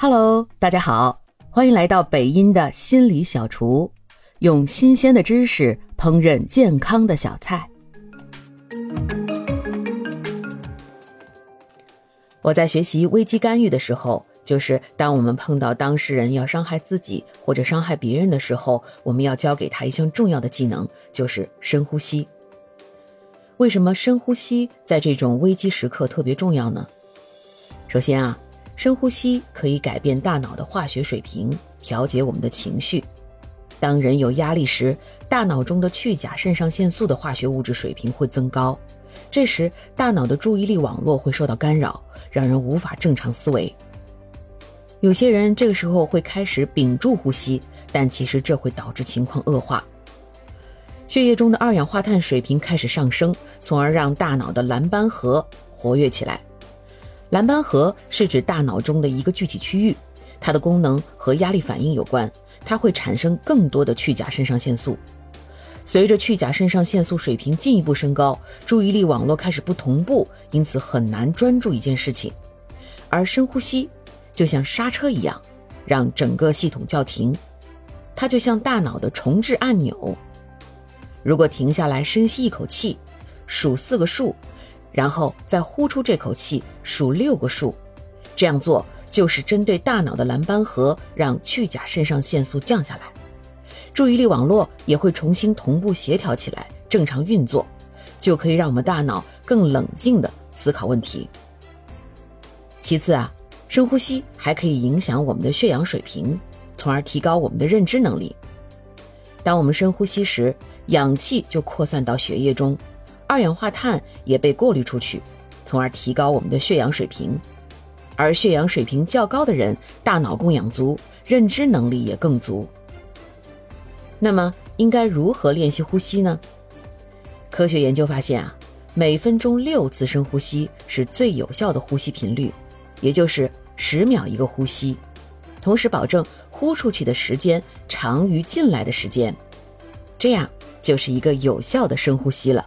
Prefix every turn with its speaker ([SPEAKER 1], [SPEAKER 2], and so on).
[SPEAKER 1] Hello，大家好，欢迎来到北音的心理小厨，用新鲜的知识烹饪健康的小菜。我在学习危机干预的时候，就是当我们碰到当事人要伤害自己或者伤害别人的时候，我们要教给他一项重要的技能，就是深呼吸。为什么深呼吸在这种危机时刻特别重要呢？首先啊。深呼吸可以改变大脑的化学水平，调节我们的情绪。当人有压力时，大脑中的去甲肾上腺素的化学物质水平会增高，这时大脑的注意力网络会受到干扰，让人无法正常思维。有些人这个时候会开始屏住呼吸，但其实这会导致情况恶化。血液中的二氧化碳水平开始上升，从而让大脑的蓝斑核活跃起来。蓝斑核是指大脑中的一个具体区域，它的功能和压力反应有关，它会产生更多的去甲肾上腺素。随着去甲肾上腺素水平进一步升高，注意力网络开始不同步，因此很难专注一件事情。而深呼吸就像刹车一样，让整个系统叫停。它就像大脑的重置按钮。如果停下来深吸一口气，数四个数。然后再呼出这口气，数六个数，这样做就是针对大脑的蓝斑核，让去甲肾上腺素降下来，注意力网络也会重新同步协调起来，正常运作，就可以让我们大脑更冷静地思考问题。其次啊，深呼吸还可以影响我们的血氧水平，从而提高我们的认知能力。当我们深呼吸时，氧气就扩散到血液中。二氧化碳也被过滤出去，从而提高我们的血氧水平。而血氧水平较高的人，大脑供氧足，认知能力也更足。那么，应该如何练习呼吸呢？科学研究发现啊，每分钟六次深呼吸是最有效的呼吸频率，也就是十秒一个呼吸，同时保证呼出去的时间长于进来的时间，这样就是一个有效的深呼吸了。